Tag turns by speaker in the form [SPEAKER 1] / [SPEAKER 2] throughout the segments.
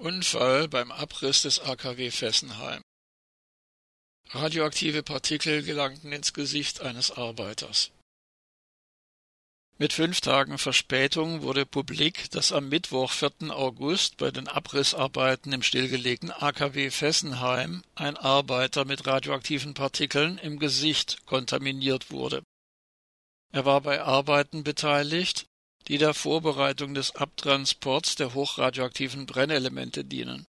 [SPEAKER 1] Unfall beim Abriss des AKW Fessenheim. Radioaktive Partikel gelangten ins Gesicht eines Arbeiters. Mit fünf Tagen Verspätung wurde publik, dass am Mittwoch, 4. August, bei den Abrissarbeiten im stillgelegten AKW Fessenheim ein Arbeiter mit radioaktiven Partikeln im Gesicht kontaminiert wurde. Er war bei Arbeiten beteiligt, die der Vorbereitung des Abtransports der hochradioaktiven Brennelemente dienen.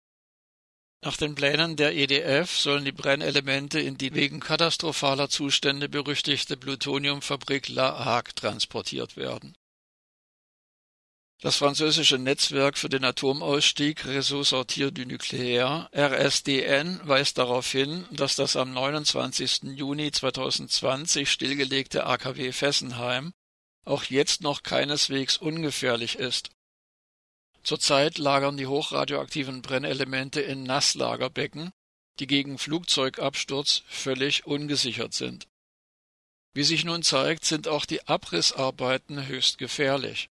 [SPEAKER 1] Nach den Plänen der EDF sollen die Brennelemente in die wegen katastrophaler Zustände berüchtigte Plutoniumfabrik La Hague transportiert werden. Das französische Netzwerk für den Atomausstieg Réseau Sortir du Nucléaire RSDN weist darauf hin, dass das am 29. Juni 2020 stillgelegte AKW Fessenheim auch jetzt noch keineswegs ungefährlich ist. Zurzeit lagern die hochradioaktiven Brennelemente in Nasslagerbecken, die gegen Flugzeugabsturz völlig ungesichert sind. Wie sich nun zeigt, sind auch die Abrissarbeiten höchst gefährlich.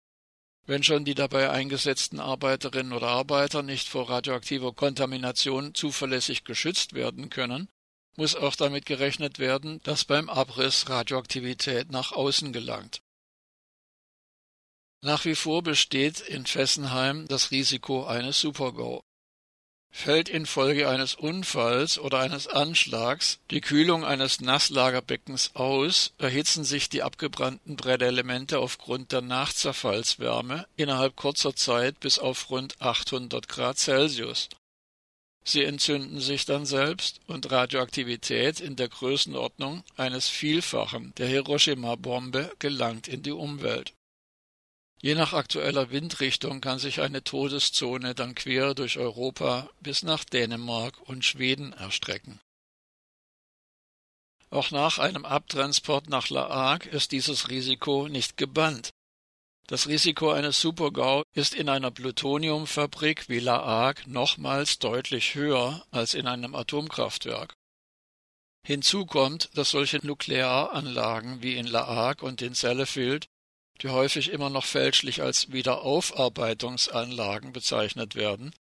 [SPEAKER 1] Wenn schon die dabei eingesetzten Arbeiterinnen oder Arbeiter nicht vor radioaktiver Kontamination zuverlässig geschützt werden können, muss auch damit gerechnet werden, dass beim Abriss Radioaktivität nach außen gelangt. Nach wie vor besteht in Fessenheim das Risiko eines Supergau. Fällt infolge eines Unfalls oder eines Anschlags die Kühlung eines Nasslagerbeckens aus, erhitzen sich die abgebrannten Brennelemente aufgrund der Nachzerfallswärme innerhalb kurzer Zeit bis auf rund 800 Grad Celsius. Sie entzünden sich dann selbst und Radioaktivität in der Größenordnung eines Vielfachen der Hiroshima-Bombe gelangt in die Umwelt. Je nach aktueller Windrichtung kann sich eine Todeszone dann quer durch Europa bis nach Dänemark und Schweden erstrecken. Auch nach einem Abtransport nach La Hague ist dieses Risiko nicht gebannt. Das Risiko eines Supergau ist in einer Plutoniumfabrik wie La Hague nochmals deutlich höher als in einem Atomkraftwerk. Hinzu kommt, dass solche Nuklearanlagen wie in La Hague und in Sellafield die häufig immer noch fälschlich als Wiederaufarbeitungsanlagen bezeichnet werden,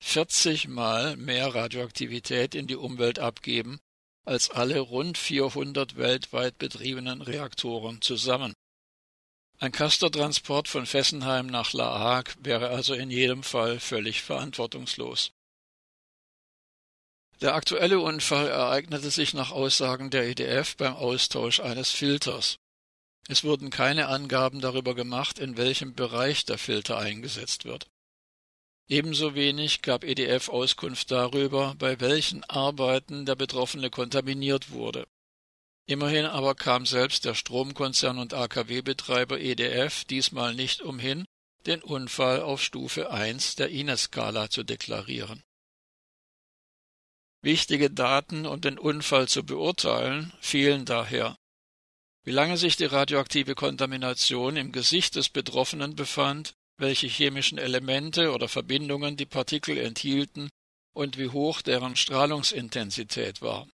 [SPEAKER 1] 40 Mal mehr Radioaktivität in die Umwelt abgeben als alle rund 400 weltweit betriebenen Reaktoren zusammen. Ein Castortransport von Fessenheim nach La Hague wäre also in jedem Fall völlig verantwortungslos. Der aktuelle Unfall ereignete sich nach Aussagen der EDF beim Austausch eines Filters. Es wurden keine Angaben darüber gemacht, in welchem Bereich der Filter eingesetzt wird. Ebenso wenig gab EDF Auskunft darüber, bei welchen Arbeiten der Betroffene kontaminiert wurde. Immerhin aber kam selbst der Stromkonzern und AKW-Betreiber EDF diesmal nicht umhin, den Unfall auf Stufe 1 der INES-Skala zu deklarieren. Wichtige Daten, um den Unfall zu beurteilen, fehlen daher. Wie lange sich die radioaktive Kontamination im Gesicht des Betroffenen befand, welche chemischen Elemente oder Verbindungen die Partikel enthielten und wie hoch deren Strahlungsintensität war.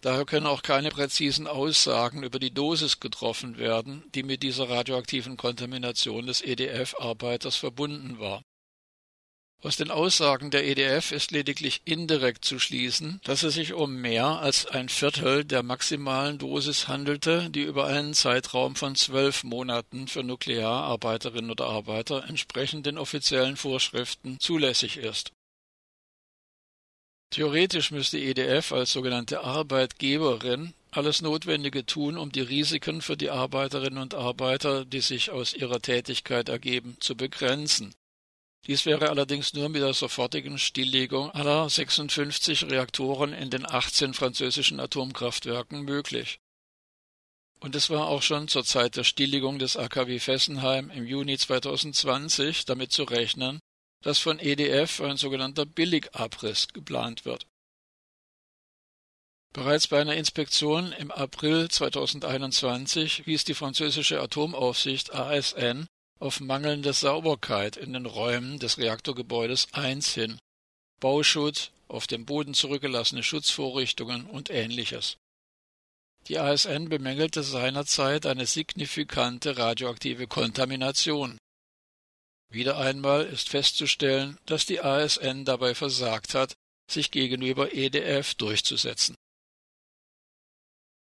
[SPEAKER 1] Daher können auch keine präzisen Aussagen über die Dosis getroffen werden, die mit dieser radioaktiven Kontamination des EDF-Arbeiters verbunden war. Aus den Aussagen der EDF ist lediglich indirekt zu schließen, dass es sich um mehr als ein Viertel der maximalen Dosis handelte, die über einen Zeitraum von zwölf Monaten für Nukleararbeiterinnen oder Arbeiter entsprechend den offiziellen Vorschriften zulässig ist. Theoretisch müsste EDF als sogenannte Arbeitgeberin alles Notwendige tun, um die Risiken für die Arbeiterinnen und Arbeiter, die sich aus ihrer Tätigkeit ergeben, zu begrenzen. Dies wäre allerdings nur mit der sofortigen Stilllegung aller 56 Reaktoren in den 18 französischen Atomkraftwerken möglich. Und es war auch schon zur Zeit der Stilllegung des AKW Fessenheim im Juni 2020 damit zu rechnen, dass von EDF ein sogenannter Billigabriss geplant wird. Bereits bei einer Inspektion im April 2021 wies die französische Atomaufsicht ASN auf mangelnde Sauberkeit in den Räumen des Reaktorgebäudes 1 hin, Bauschutt, auf dem Boden zurückgelassene Schutzvorrichtungen und ähnliches. Die ASN bemängelte seinerzeit eine signifikante radioaktive Kontamination. Wieder einmal ist festzustellen, dass die ASN dabei versagt hat, sich gegenüber EDF durchzusetzen.